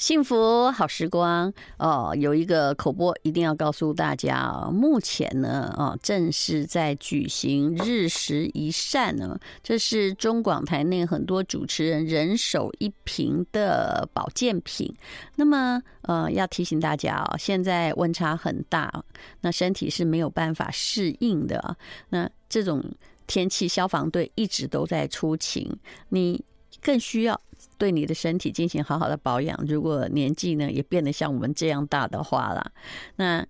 幸福好时光哦，有一个口播一定要告诉大家哦，目前呢，哦，正是在举行日食一善呢，这是中广台内很多主持人人手一瓶的保健品。那么，呃，要提醒大家哦，现在温差很大，那身体是没有办法适应的。那这种天气，消防队一直都在出勤，你更需要。对你的身体进行好好的保养。如果年纪呢也变得像我们这样大的话了，那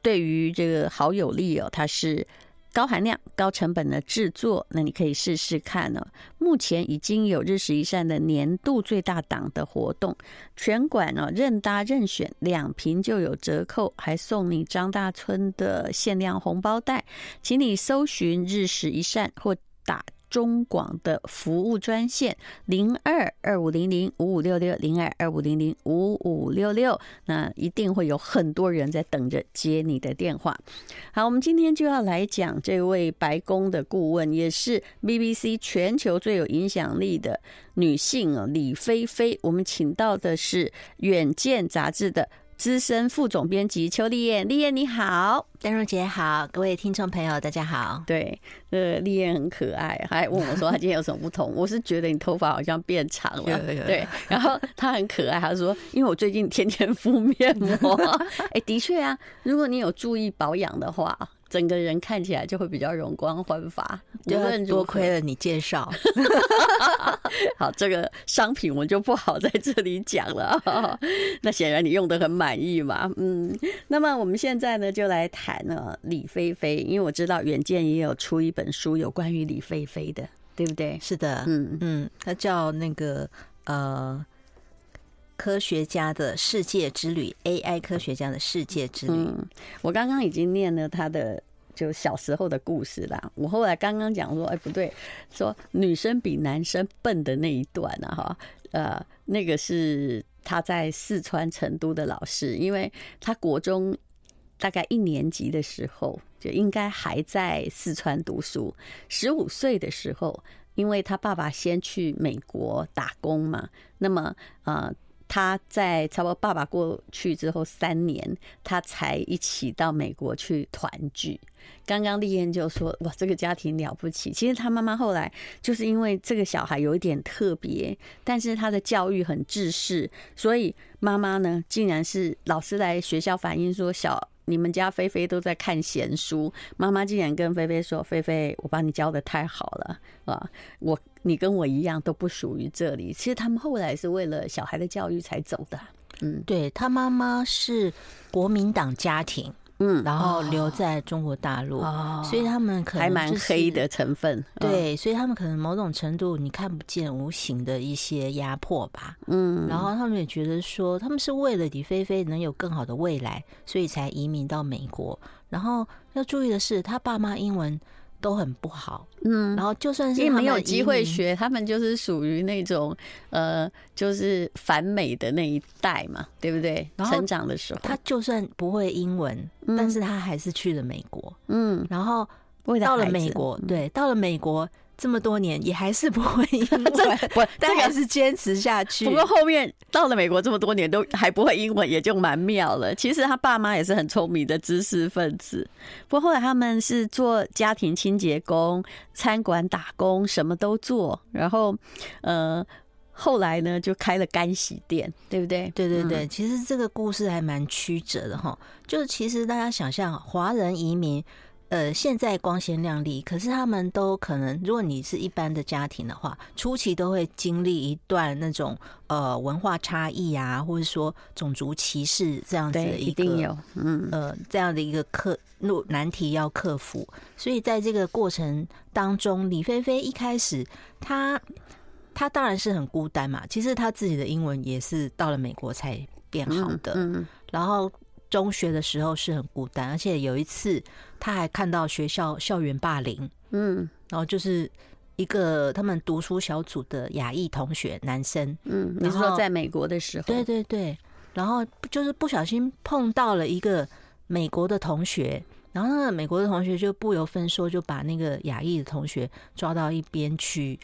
对于这个好友力哦，它是高含量、高成本的制作，那你可以试试看呢。目前已经有日食一善的年度最大档的活动，全馆哦任搭任选两瓶就有折扣，还送你张大春的限量红包袋，请你搜寻日食一善或打。中广的服务专线零二二五零零五五六六零二二五零零五五六六，那一定会有很多人在等着接你的电话。好，我们今天就要来讲这位白宫的顾问，也是 BBC 全球最有影响力的女性啊，李菲菲。我们请到的是《远见》杂志的。资深副总编辑邱丽燕，丽燕你好，丹若姐好，各位听众朋友大家好。对，呃，丽燕很可爱，还问我说她今天有什么不同。我是觉得你头发好像变长了，对。然后她很可爱，她说因为我最近天天敷面膜。哎，的确啊，如果你有注意保养的话。整个人看起来就会比较容光焕发。无论多亏了你介绍，好，这个商品我就不好在这里讲了。那显然你用的很满意嘛，嗯。那么我们现在呢，就来谈呢李菲菲，因为我知道远见也有出一本书有关于李菲菲的，对不对？是的，嗯嗯，它叫那个呃。科学家的世界之旅，AI 科学家的世界之旅。我刚刚已经念了他的就小时候的故事啦。我后来刚刚讲说，哎，不对，说女生比男生笨的那一段啊，哈，呃，那个是他在四川成都的老师，因为他国中大概一年级的时候就应该还在四川读书，十五岁的时候，因为他爸爸先去美国打工嘛，那么呃。他在差不多爸爸过去之后三年，他才一起到美国去团聚。刚刚丽燕就说：“哇，这个家庭了不起。”其实他妈妈后来就是因为这个小孩有一点特别，但是他的教育很制式，所以妈妈呢，竟然是老师来学校反映说小。你们家菲菲都在看闲书，妈妈竟然跟菲菲说：“菲菲，我把你教的太好了啊！我你跟我一样都不属于这里。”其实他们后来是为了小孩的教育才走的。嗯，对，他妈妈是国民党家庭。嗯，然后留在中国大陆，哦、所以他们可能、就是、还蛮黑的成分。对，所以他们可能某种程度你看不见无形的一些压迫吧。嗯，然后他们也觉得说，他们是为了李菲菲能有更好的未来，所以才移民到美国。然后要注意的是，他爸妈英文。都很不好，嗯，然后就算是没有机会学，他们就是属于那种呃，就是反美的那一代嘛，对不对？成长的时候，他就算不会英文，但是他还是去了美国，嗯，然后到了美国，对，到了美国。这么多年也还是不会英文，不，但还是坚持下去。不过后面到了美国这么多年都还不会英文，也就蛮妙了。其实他爸妈也是很聪明的知识分子。不过后来他们是做家庭清洁工、餐馆打工，什么都做。然后，呃，后来呢就开了干洗店，对不对？对对对。其实这个故事还蛮曲折的哈。就是其实大家想象华人移民。呃，现在光鲜亮丽，可是他们都可能，如果你是一般的家庭的话，初期都会经历一段那种呃文化差异啊，或者说种族歧视这样子的一个，嗯呃这样的一个克路难题要克服。所以在这个过程当中，李菲菲一开始她她当然是很孤单嘛，其实她自己的英文也是到了美国才变好的，嗯，然后。中学的时候是很孤单，而且有一次他还看到学校校园霸凌，嗯，然后就是一个他们读书小组的亚裔同学，男生，嗯，你是说在美国的时候，对对对，然后就是不小心碰到了一个美国的同学，然后那个美国的同学就不由分说就把那个亚裔的同学抓到一边去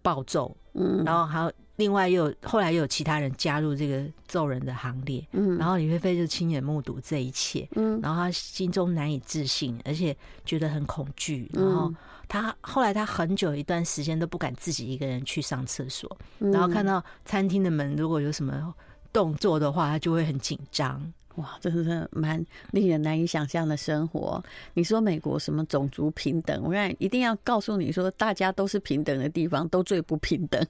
暴揍，嗯，然后还有。另外又有后来又有其他人加入这个揍人的行列，嗯，然后李菲菲就亲眼目睹这一切，嗯，然后他心中难以置信，而且觉得很恐惧，然后他后来他很久一段时间都不敢自己一个人去上厕所，然后看到餐厅的门如果有什么动作的话，他就会很紧张。哇，这是蛮令人难以想象的生活。你说美国什么种族平等？我看一定要告诉你说，大家都是平等的地方，都最不平等。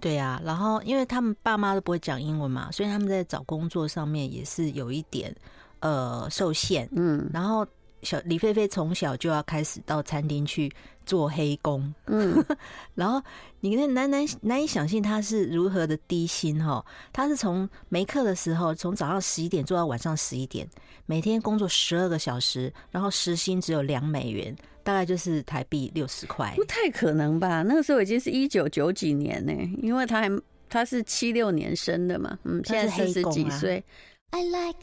对呀、啊，然后因为他们爸妈都不会讲英文嘛，所以他们在找工作上面也是有一点呃受限。嗯，然后小李菲菲从小就要开始到餐厅去做黑工。嗯，然后你那难难难以想象他是如何的低薪哈，他是从没课的时候从早上十一点做到晚上十一点，每天工作十二个小时，然后时薪只有两美元。大概就是台币六十块，不太可能吧？那个时候已经是一九九几年呢，因为他还他是七六年生的嘛，嗯，现在四十几岁。I like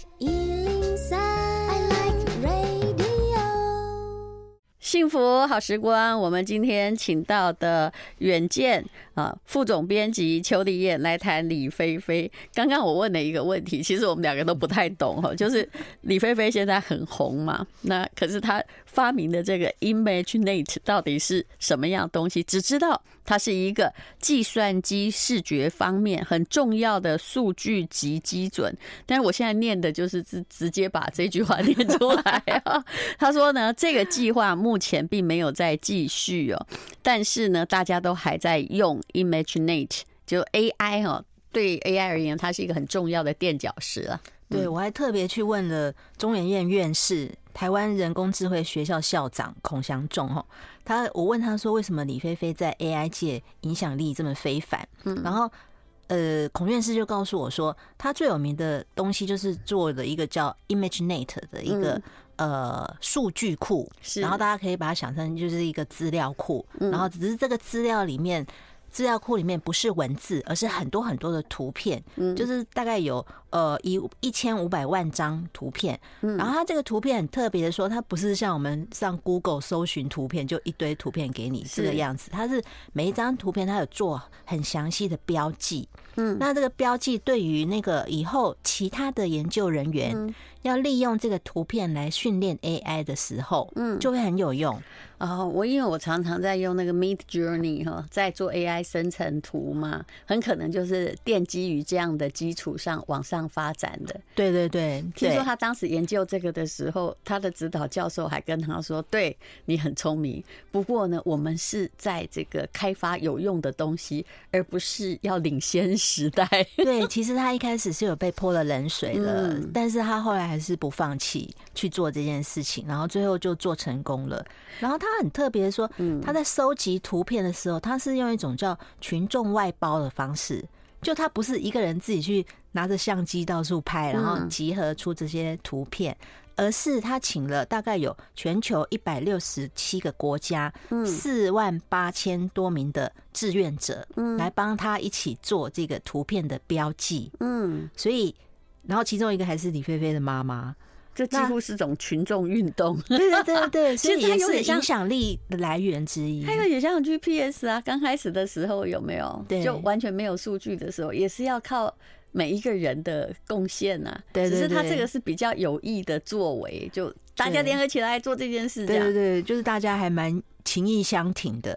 幸福好时光，我们今天请到的远见啊副总编辑邱丽燕来谈李菲菲。刚刚我问了一个问题，其实我们两个都不太懂哈，就是李菲菲现在很红嘛，那可是她发明的这个 ImageNet 到底是什么样东西？只知道它是一个计算机视觉方面很重要的数据集基准。但是我现在念的就是直直接把这句话念出来啊。他说呢，这个计划目前并没有在继续哦，但是呢，大家都还在用 ImageNet，就 AI 哦，对 AI 而言，它是一个很重要的垫脚石啊。对，我还特别去问了中研院院士、台湾人工智慧学校校长孔祥仲哈，他我问他说，为什么李菲菲在 AI 界影响力这么非凡？嗯，然后呃，孔院士就告诉我说，他最有名的东西就是做了一个叫 ImageNet 的一个。呃，数据库，然后大家可以把它想成就是一个资料库，然后只是这个资料里面，资料库里面不是文字，而是很多很多的图片，就是大概有呃一一千五百万张图片，嗯。然后它这个图片很特别的说，它不是像我们上 Google 搜寻图片就一堆图片给你这个样子，它是每一张图片它有做很详细的标记，嗯，那这个标记对于那个以后其他的研究人员。要利用这个图片来训练 AI 的时候，嗯，就会很有用。啊，我因为我常常在用那个 Meet Journey 哈，在做 AI 生成图嘛，很可能就是奠基于这样的基础上往上发展的。对对对，听说他当时研究这个的时候，他的指导教授还跟他说：“对，你很聪明，不过呢，我们是在这个开发有用的东西，而不是要领先时代。”对，其实他一开始是有被泼了冷水的，嗯，但是他后来还是不放弃去做这件事情，然后最后就做成功了。然后他。他很特别说，他在收集图片的时候，他是用一种叫群众外包的方式，就他不是一个人自己去拿着相机到处拍，然后集合出这些图片，而是他请了大概有全球一百六十七个国家，四万八千多名的志愿者，来帮他一起做这个图片的标记。嗯，所以，然后其中一个还是李菲菲的妈妈。这几乎是种群众运动，对对对对，其实它有点影响力的来源之一。它有点像 GPS 啊，刚开始的时候有没有？对，就完全没有数据的时候，也是要靠每一个人的贡献啊。对，只是它这个是比较有益的作为，就大家联合起来做这件事。对对对，就是大家还蛮情意相挺的。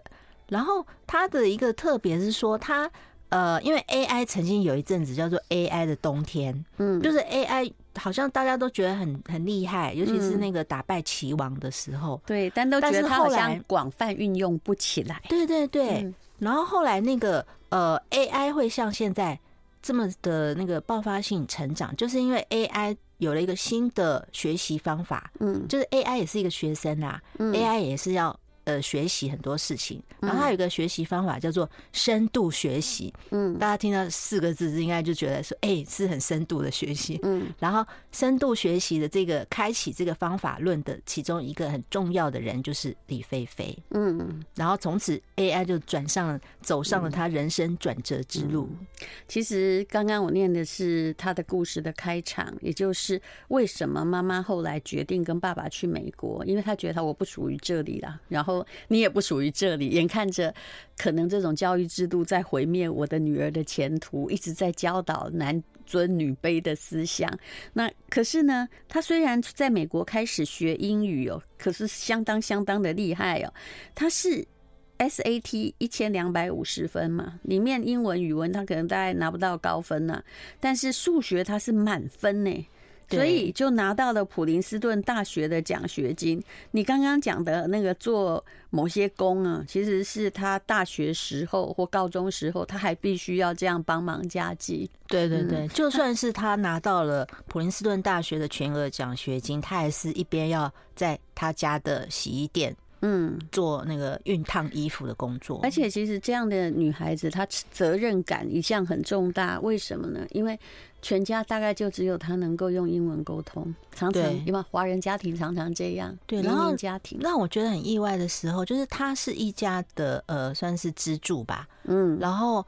然后它的一个特别是说，它呃，因为 AI 曾经有一阵子叫做 AI 的冬天，嗯，就是 AI。好像大家都觉得很很厉害，尤其是那个打败齐王的时候。嗯、对，但都觉得他好像广泛运用不起来。对对对。嗯、然后后来那个呃 AI 会像现在这么的那个爆发性成长，就是因为 AI 有了一个新的学习方法。嗯，就是 AI 也是一个学生啊、嗯、，AI 也是要。呃，学习很多事情，然后他有一个学习方法叫做深度学习。嗯，大家听到四个字，应该就觉得说，哎、欸，是很深度的学习。嗯，然后深度学习的这个开启这个方法论的其中一个很重要的人就是李飞飞。嗯，然后从此 AI 就转上了，走上了他人生转折之路。嗯、其实刚刚我念的是他的故事的开场，也就是为什么妈妈后来决定跟爸爸去美国，因为他觉得他我不属于这里了，然后。你也不属于这里，眼看着可能这种教育制度在毁灭我的女儿的前途，一直在教导男尊女卑的思想。那可是呢，他虽然在美国开始学英语哦，可是相当相当的厉害哦，他是。SAT 一千两百五十分嘛，里面英文、语文他可能大概拿不到高分呐，但是数学他是满分呢，所以就拿到了普林斯顿大学的奖学金。你刚刚讲的那个做某些工啊，其实是他大学时候或高中时候，他还必须要这样帮忙家计。对对对，就算是他拿到了普林斯顿大学的全额奖学金，他还是一边要在他家的洗衣店。嗯，做那个熨烫衣服的工作，而且其实这样的女孩子，她责任感一向很重大。为什么呢？因为全家大概就只有她能够用英文沟通，常常因为华人家庭常常这样。对，然后家庭让我觉得很意外的时候，就是她是一家的呃，算是支柱吧。嗯，然后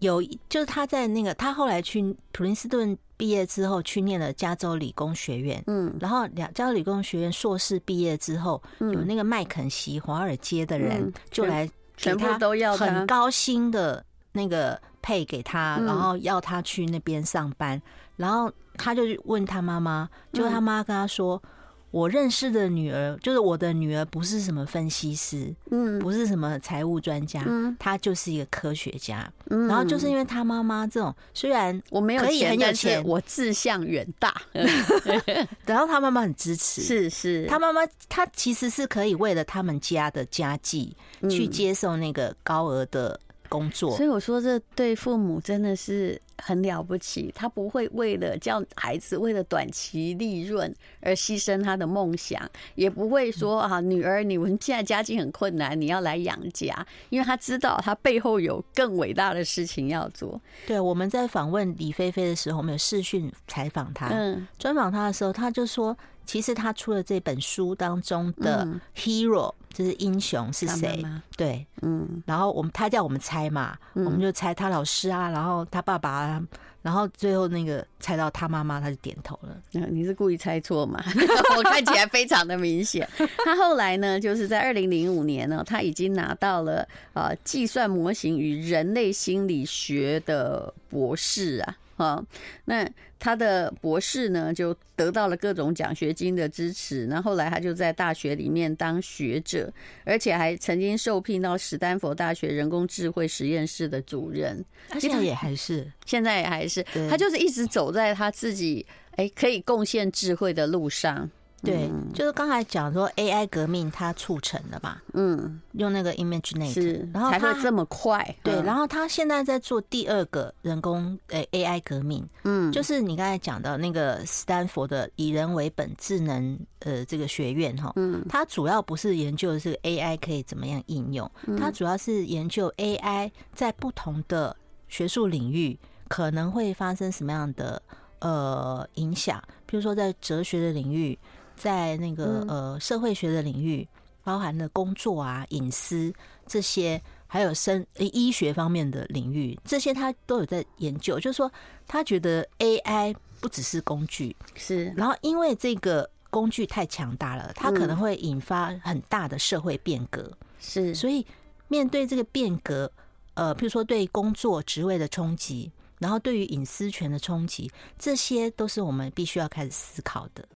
有就是他在那个，他后来去普林斯顿。毕业之后去念了加州理工学院，嗯，然后两加州理工学院硕士毕业之后，有那个麦肯锡华尔街的人就来全部都要很高薪的那个配给他，然后要他去那边上班，然后他就问他妈妈，就他妈跟他说。我认识的女儿，就是我的女儿，不是什么分析师，嗯，不是什么财务专家，嗯，她就是一个科学家，嗯，然后就是因为她妈妈这种，虽然我没有可以很有钱，我志向远大，然后她妈妈很支持，是是，她妈妈她其实是可以为了他们家的家计去接受那个高额的工作，所以我说这对父母真的是。很了不起，他不会为了叫孩子为了短期利润而牺牲他的梦想，也不会说啊，女儿，你们现在家境很困难，你要来养家，因为他知道他背后有更伟大的事情要做。对，我们在访问李菲菲的时候，我们有视讯采访他，嗯，专访他的时候，他就说。其实他出了这本书当中的 hero，就是英雄是谁？对，嗯，然后我们他叫我们猜嘛，我们就猜他老师啊，然后他爸爸啊，然后最后那个猜到他妈妈，他就点头了。你是故意猜错吗？我看起来非常的明显。他后来呢，就是在二零零五年呢，他已经拿到了呃计算模型与人类心理学的博士啊。啊，那他的博士呢，就得到了各种奖学金的支持。那后来他就在大学里面当学者，而且还曾经受聘到史丹佛大学人工智慧实验室的主任。现在也还是，现在也还是，他就是一直走在他自己哎可以贡献智慧的路上。对，就是刚才讲说 AI 革命它促成的嘛，嗯，用那个 ImageNet，是，然后才会这么快。对，然后他现在在做第二个人工诶 AI 革命，嗯，就是你刚才讲到那个斯坦福的以人为本智能呃这个学院哈，嗯，它主要不是研究这个 AI 可以怎么样应用，它主要是研究 AI 在不同的学术领域可能会发生什么样的呃影响，比如说在哲学的领域。在那个呃社会学的领域，包含了工作啊、隐私这些，还有生医学方面的领域，这些他都有在研究。就是说，他觉得 AI 不只是工具，是。然后，因为这个工具太强大了，它可能会引发很大的社会变革。是。所以，面对这个变革，呃，譬如说对工作职位的冲击，然后对于隐私权的冲击，这些都是我们必须要开始思考的。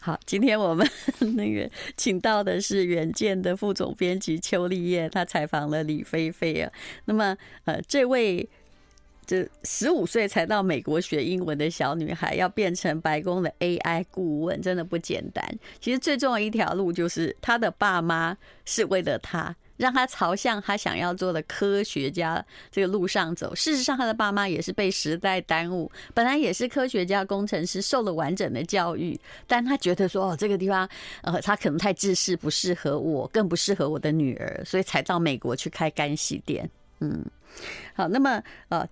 好，今天我们 那个请到的是远见的副总编辑邱立叶，他采访了李菲菲啊。那么，呃，这位这十五岁才到美国学英文的小女孩，要变成白宫的 AI 顾问，真的不简单。其实最重要一条路就是她的爸妈是为了她。让他朝向他想要做的科学家这个路上走。事实上，他的爸妈也是被时代耽误，本来也是科学家、工程师，受了完整的教育，但他觉得说，哦，这个地方，呃，他可能太自私，不适合我，更不适合我的女儿，所以才到美国去开干洗店。嗯，好，那么，呃，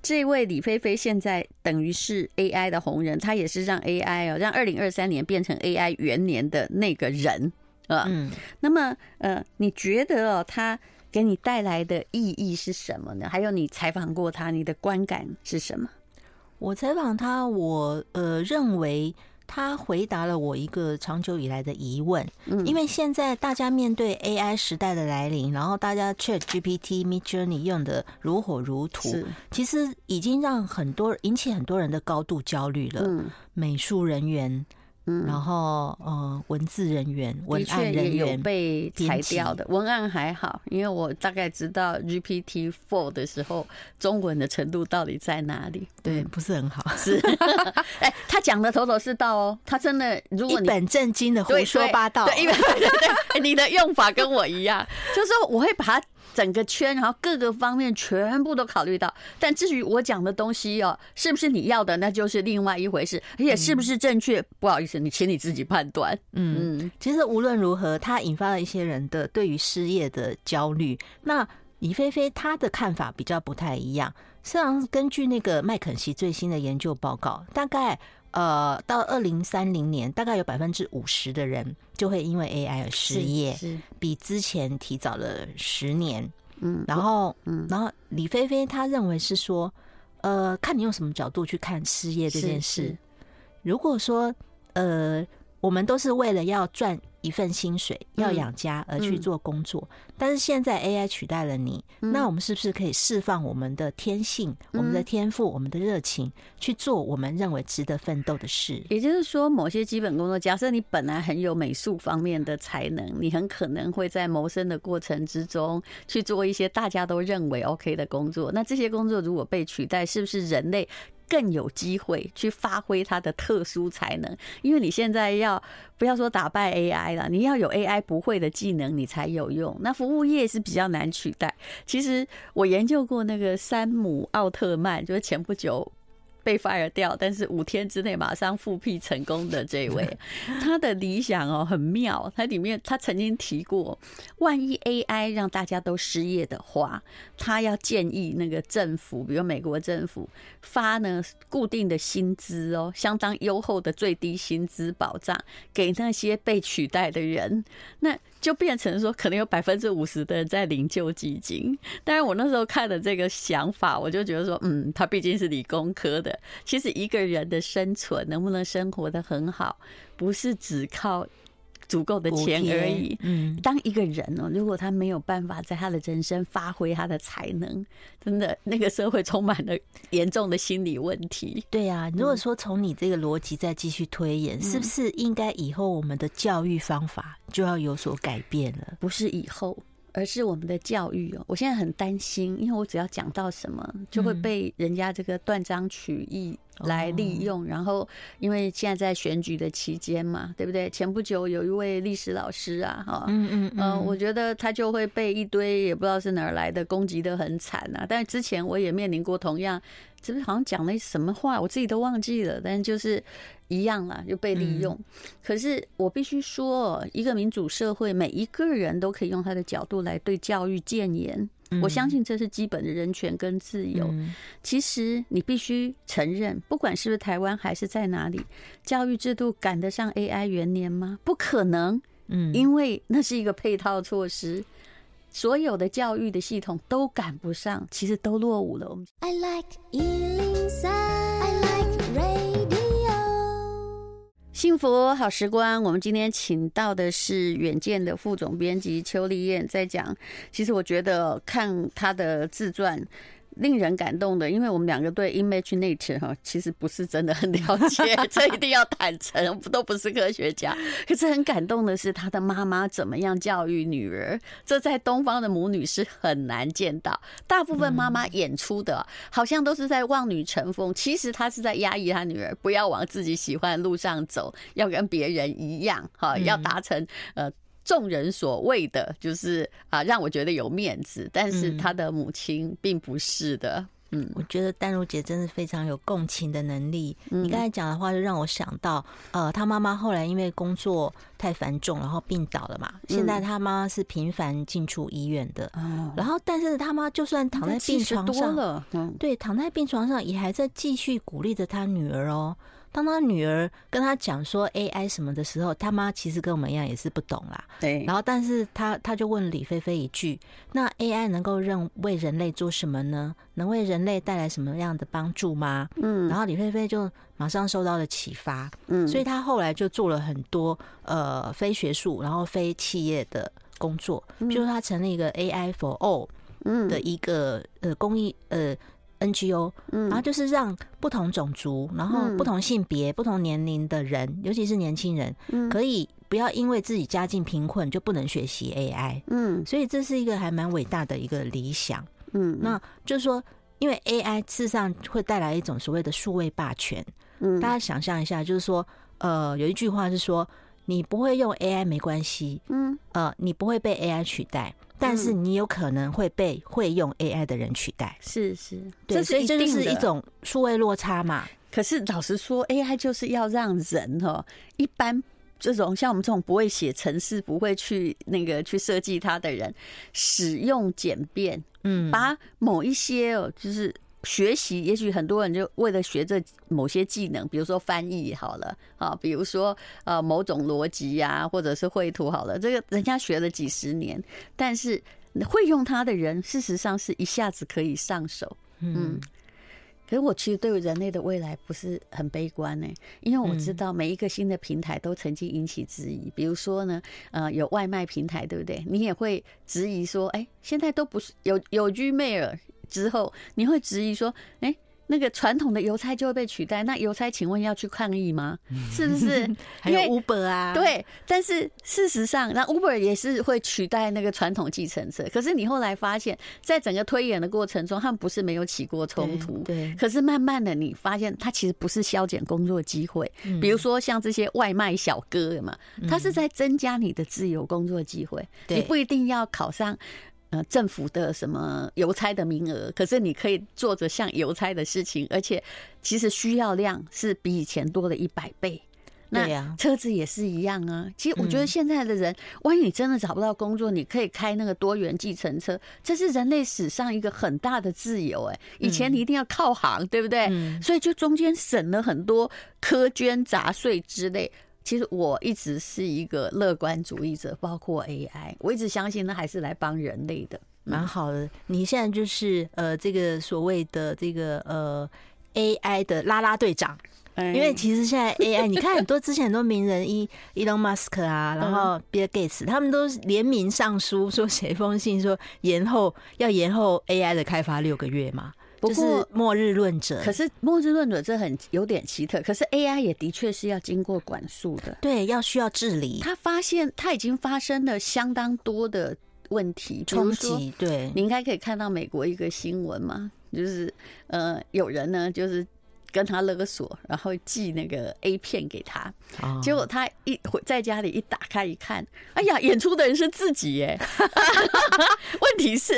这位李菲菲现在等于是 AI 的红人，他也是让 AI 哦，让二零二三年变成 AI 元年的那个人。嗯，那么呃，你觉得哦，他给你带来的意义是什么呢？还有你采访过他，你的观感是什么？我采访他，我呃认为他回答了我一个长久以来的疑问。嗯，因为现在大家面对 AI 时代的来临，然后大家 ChatGPT、Midjourney 用的如火如荼，其实已经让很多引起很多人的高度焦虑了。嗯，美术人员。嗯，然后呃，文字人员、文案人员也有被裁掉的，文案还好，因为我大概知道 GPT Four 的时候，中文的程度到底在哪里？对，不是很好。是，哎，他讲的头头是道哦，他真的，如果你一本正经的胡说八道，对，对，对，对，你的用法跟我一样，就是我会把它。整个圈，然后各个方面全部都考虑到，但至于我讲的东西哦，是不是你要的，那就是另外一回事，而且是不是正确，不好意思，你请你自己判断。嗯嗯，其实无论如何，它引发了一些人的对于失业的焦虑。那李飞飞他的看法比较不太一样，实际上根据那个麦肯锡最新的研究报告，大概呃到二零三零年，大概有百分之五十的人。就会因为 AI 而失业，是比之前提早了十年。嗯，然后，嗯，然后李飞飞他认为是说，呃，看你用什么角度去看失业这件事。如果说，呃，我们都是为了要赚。一份薪水要养家而去做工作，但是现在 AI 取代了你，那我们是不是可以释放我们的天性、我们的天赋、我们的热情，去做我们认为值得奋斗的事？也就是说，某些基本工作，假设你本来很有美术方面的才能，你很可能会在谋生的过程之中去做一些大家都认为 OK 的工作。那这些工作如果被取代，是不是人类？更有机会去发挥他的特殊才能，因为你现在要不要说打败 AI 了？你要有 AI 不会的技能，你才有用。那服务业是比较难取代。其实我研究过那个山姆奥特曼，就是前不久。被 fire 掉，但是五天之内马上复辟成功的这位，他的理想哦很妙。他里面他曾经提过，万一 AI 让大家都失业的话，他要建议那个政府，比如美国政府发呢固定的薪资哦，相当优厚的最低薪资保障给那些被取代的人。那就变成说，可能有百分之五十的人在领救济金。但是我那时候看的这个想法，我就觉得说，嗯，他毕竟是理工科的。其实一个人的生存能不能生活的很好，不是只靠。足够的钱而已。嗯，当一个人哦，如果他没有办法在他的人生发挥他的才能，真的那个社会充满了严重的心理问题。对啊，如果说从你这个逻辑再继续推演，是不是应该以后我们的教育方法就要有所改变了？不是以后。而是我们的教育哦，我现在很担心，因为我只要讲到什么，就会被人家这个断章取义来利用。然后，因为现在在选举的期间嘛，对不对？前不久有一位历史老师啊，哈，嗯嗯嗯，我觉得他就会被一堆也不知道是哪儿来的攻击的很惨啊。但是之前我也面临过同样。是不是好像讲了什么话，我自己都忘记了。但是就是一样啦，就被利用。可是我必须说，一个民主社会，每一个人都可以用他的角度来对教育建言。我相信这是基本的人权跟自由。其实你必须承认，不管是不是台湾还是在哪里，教育制度赶得上 AI 元年吗？不可能。嗯，因为那是一个配套措施。所有的教育的系统都赶不上，其实都落伍了。I like 103, 幸福好时光，我们今天请到的是远见的副总编辑邱丽燕，在讲。其实我觉得看她的自传。令人感动的，因为我们两个对 ImageNet 哈，其实不是真的很了解，这一定要坦诚，都不是科学家。可是很感动的是，他的妈妈怎么样教育女儿，这在东方的母女是很难见到。大部分妈妈演出的，好像都是在望女成凤，其实她是在压抑她女儿，不要往自己喜欢的路上走，要跟别人一样，哈，要达成呃。众人所谓的就是啊，让我觉得有面子，但是他的母亲并不是的。嗯，我觉得丹如姐真的非常有共情的能力。你刚才讲的话，就让我想到，呃，他妈妈后来因为工作太繁重，然后病倒了嘛。现在他妈是频繁进出医院的。嗯然后，但是他妈就算躺在病床上，对，躺在病床上也还在继续鼓励着他女儿哦。当他女儿跟他讲说 AI 什么的时候，他妈其实跟我们一样也是不懂啦。对。然后，但是他他就问李菲菲一句：“那 AI 能够认为人类做什么呢？能为人类带来什么样的帮助吗？”嗯。然后李菲菲就马上受到了启发。嗯。所以他后来就做了很多呃非学术，然后非企业的工作，比如他成立一个 AI for All 的一个呃公益呃。NGO，然后就是让不同种族、然后不同性别、不同年龄的人，尤其是年轻人，可以不要因为自己家境贫困就不能学习 AI。嗯，所以这是一个还蛮伟大的一个理想。嗯，那就是说，因为 AI 事实上会带来一种所谓的数位霸权。嗯，大家想象一下，就是说，呃，有一句话是说，你不会用 AI 没关系。嗯，呃，你不会被 AI 取代。但是你有可能会被会用 AI 的人取代，是是，对，所以这就是一种数位落差嘛。可是老实说，AI 就是要让人哈，一般这种像我们这种不会写程式、不会去那个去设计它的人，使用简便，嗯，把某一些哦，就是。学习，也许很多人就为了学这某些技能，比如说翻译好了啊，比如说呃某种逻辑呀，或者是绘图好了，这个人家学了几十年，但是会用它的人，事实上是一下子可以上手。嗯，可是我其实对于人类的未来不是很悲观呢，因为我知道每一个新的平台都曾经引起质疑，比如说呢，呃，有外卖平台，对不对？你也会质疑说，哎，现在都不是有有 Gmail。之后你会质疑说：“哎，那个传统的邮差就会被取代？那邮差请问要去抗议吗？是不是？还有 Uber 啊？对，但是事实上，那 Uber 也是会取代那个传统计程车。可是你后来发现，在整个推演的过程中，他们不是没有起过冲突。对。可是慢慢的，你发现他其实不是削减工作机会。比如说像这些外卖小哥嘛，他是在增加你的自由工作机会。你不一定要考上。”呃，政府的什么邮差的名额？可是你可以做着像邮差的事情，而且其实需要量是比以前多了一百倍。那车子也是一样啊。其实我觉得现在的人，万一你真的找不到工作，你可以开那个多元计程车，这是人类史上一个很大的自由。哎，以前你一定要靠行，对不对？所以就中间省了很多苛捐杂税之类。其实我一直是一个乐观主义者，包括 AI，我一直相信那还是来帮人类的，蛮好的。你现在就是呃，这个所谓的这个呃 AI 的啦啦队长，因为其实现在 AI，你看很多之前很多名人，伊 Elon Musk 啊，然后 Bill Gates，他们都联名上书说写一封信说延后要延后 AI 的开发六个月嘛。不过末日论者，可是末日论者这很有点奇特。可是 AI 也的确是要经过管束的，对，要需要治理。他发现他已经发生了相当多的问题冲击。对，你应该可以看到美国一个新闻嘛，就是呃，有人呢就是跟他勒索，然后寄那个 A 片给他，结果他一回在家里一打开一看，哎呀，演出的人是自己耶。问题是，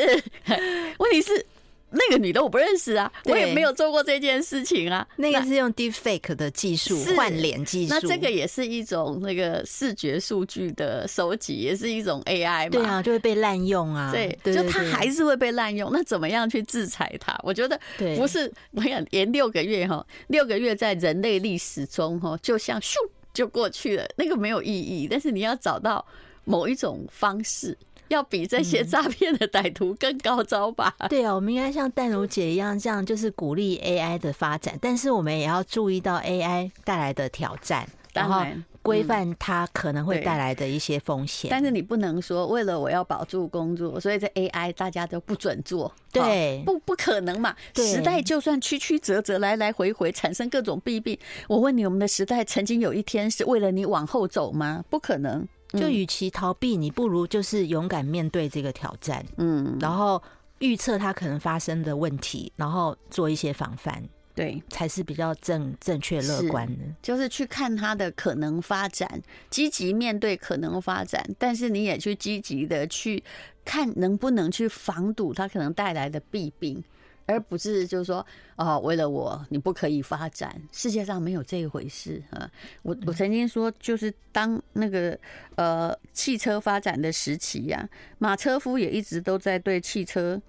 问题是。那个女的我不认识啊，我也没有做过这件事情啊。那个是用 Deepfake 的技术换脸技术，那这个也是一种那个视觉数据的收集，也是一种 AI 嘛。对啊，就会被滥用啊。对，就它还是会被滥用。那怎么样去制裁它？我觉得不是，我想延六个月哈，六个月在人类历史中哈，就像咻就过去了，那个没有意义。但是你要找到某一种方式。要比这些诈骗的歹徒更高招吧？嗯、对啊，我们应该像淡如姐一样，这样就是鼓励 AI 的发展，但是我们也要注意到 AI 带来的挑战，然后规范它可能会带来的一些风险。但是你不能说为了我要保住工作，所以这 AI 大家都不准做，对，不不可能嘛？时代就算曲曲折折，来来回回，产生各种弊病。我问你，我们的时代曾经有一天是为了你往后走吗？不可能。就与其逃避，你不如就是勇敢面对这个挑战，嗯，然后预测它可能发生的问题，然后做一些防范，对，才是比较正正确乐观的。就是去看它的可能发展，积极面对可能发展，但是你也去积极的去看能不能去防堵它可能带来的弊病。而不是就是说，哦，为了我你不可以发展，世界上没有这一回事啊！我我曾经说，就是当那个呃汽车发展的时期呀，马车夫也一直都在对汽车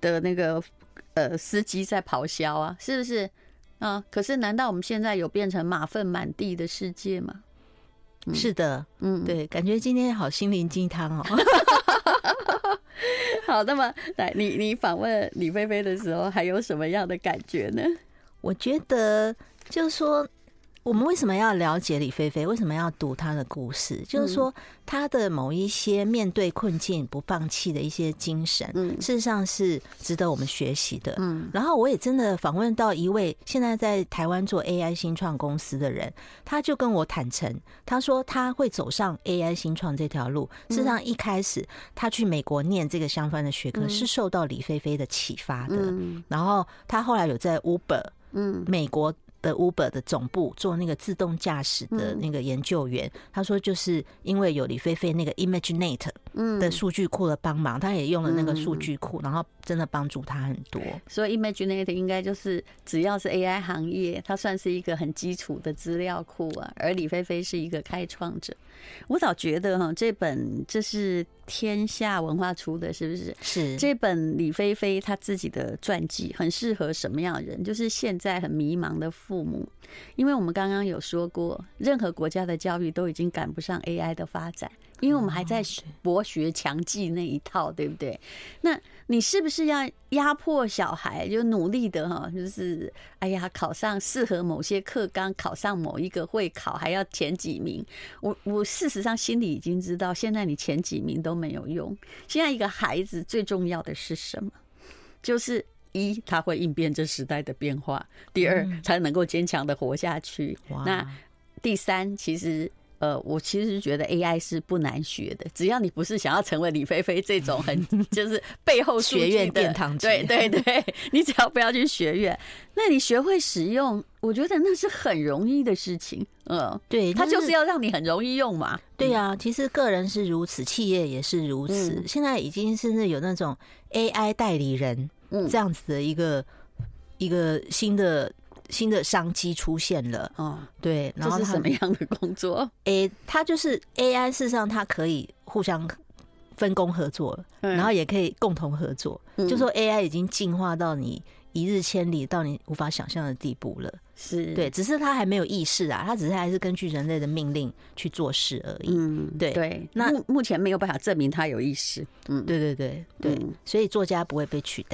的那个呃司机在咆哮啊，是不是？啊，可是难道我们现在有变成马粪满地的世界吗？嗯、是的，嗯，对，感觉今天好心灵鸡汤哦。好，那么来，你你访问李菲菲的时候，还有什么样的感觉呢？我觉得就是说。我们为什么要了解李菲菲？为什么要读她的故事？就是说，她的某一些面对困境不放弃的一些精神，事实上是值得我们学习的。嗯，然后我也真的访问到一位现在在台湾做 AI 新创公司的人，他就跟我坦诚，他说他会走上 AI 新创这条路。事实上，一开始他去美国念这个相关的学科，是受到李菲菲的启发的。然后他后来有在 Uber，嗯，美国。的 Uber 的总部做那个自动驾驶的那个研究员，他说就是因为有李菲菲那个 ImageNet 的数据库的帮忙，他也用了那个数据库，然后真的帮助他很多。所以 ImageNate 应该就是只要是 AI 行业，它算是一个很基础的资料库啊。而李菲菲是一个开创者，我早觉得哈，这本这是天下文化出的，是不是？是这本李菲菲她自己的传记，很适合什么样的人？就是现在很迷茫的父母，因为我们刚刚有说过，任何国家的教育都已经赶不上 AI 的发展，因为我们还在博学强记那一套，对不对？那你是不是要压迫小孩，就努力的哈，就是哎呀，考上适合某些课纲，考上某一个会考，还要前几名？我我事实上心里已经知道，现在你前几名都没有用。现在一个孩子最重要的是什么？就是。一，他会应变这时代的变化；第二，才能够坚强的活下去。那第三，其实呃，我其实觉得 AI 是不难学的，只要你不是想要成为李菲菲这种很 就是背后学院殿堂，对对对，你只要不要去学院，那你学会使用，我觉得那是很容易的事情。嗯，对，它就是要让你很容易用嘛。对呀，其实个人是如此，企业也是如此。现在已经甚至有那种 AI 代理人。这样子的一个一个新的新的商机出现了哦，对，然后是什么样的工作？诶，它就是 AI，事实上它可以互相分工合作，然后也可以共同合作。就说 AI 已经进化到你一日千里，到你无法想象的地步了。是对，只是它还没有意识啊，它只是还是根据人类的命令去做事而已。嗯，对对。那目目前没有办法证明它有意识。嗯，对对对对，所以作家不会被取代。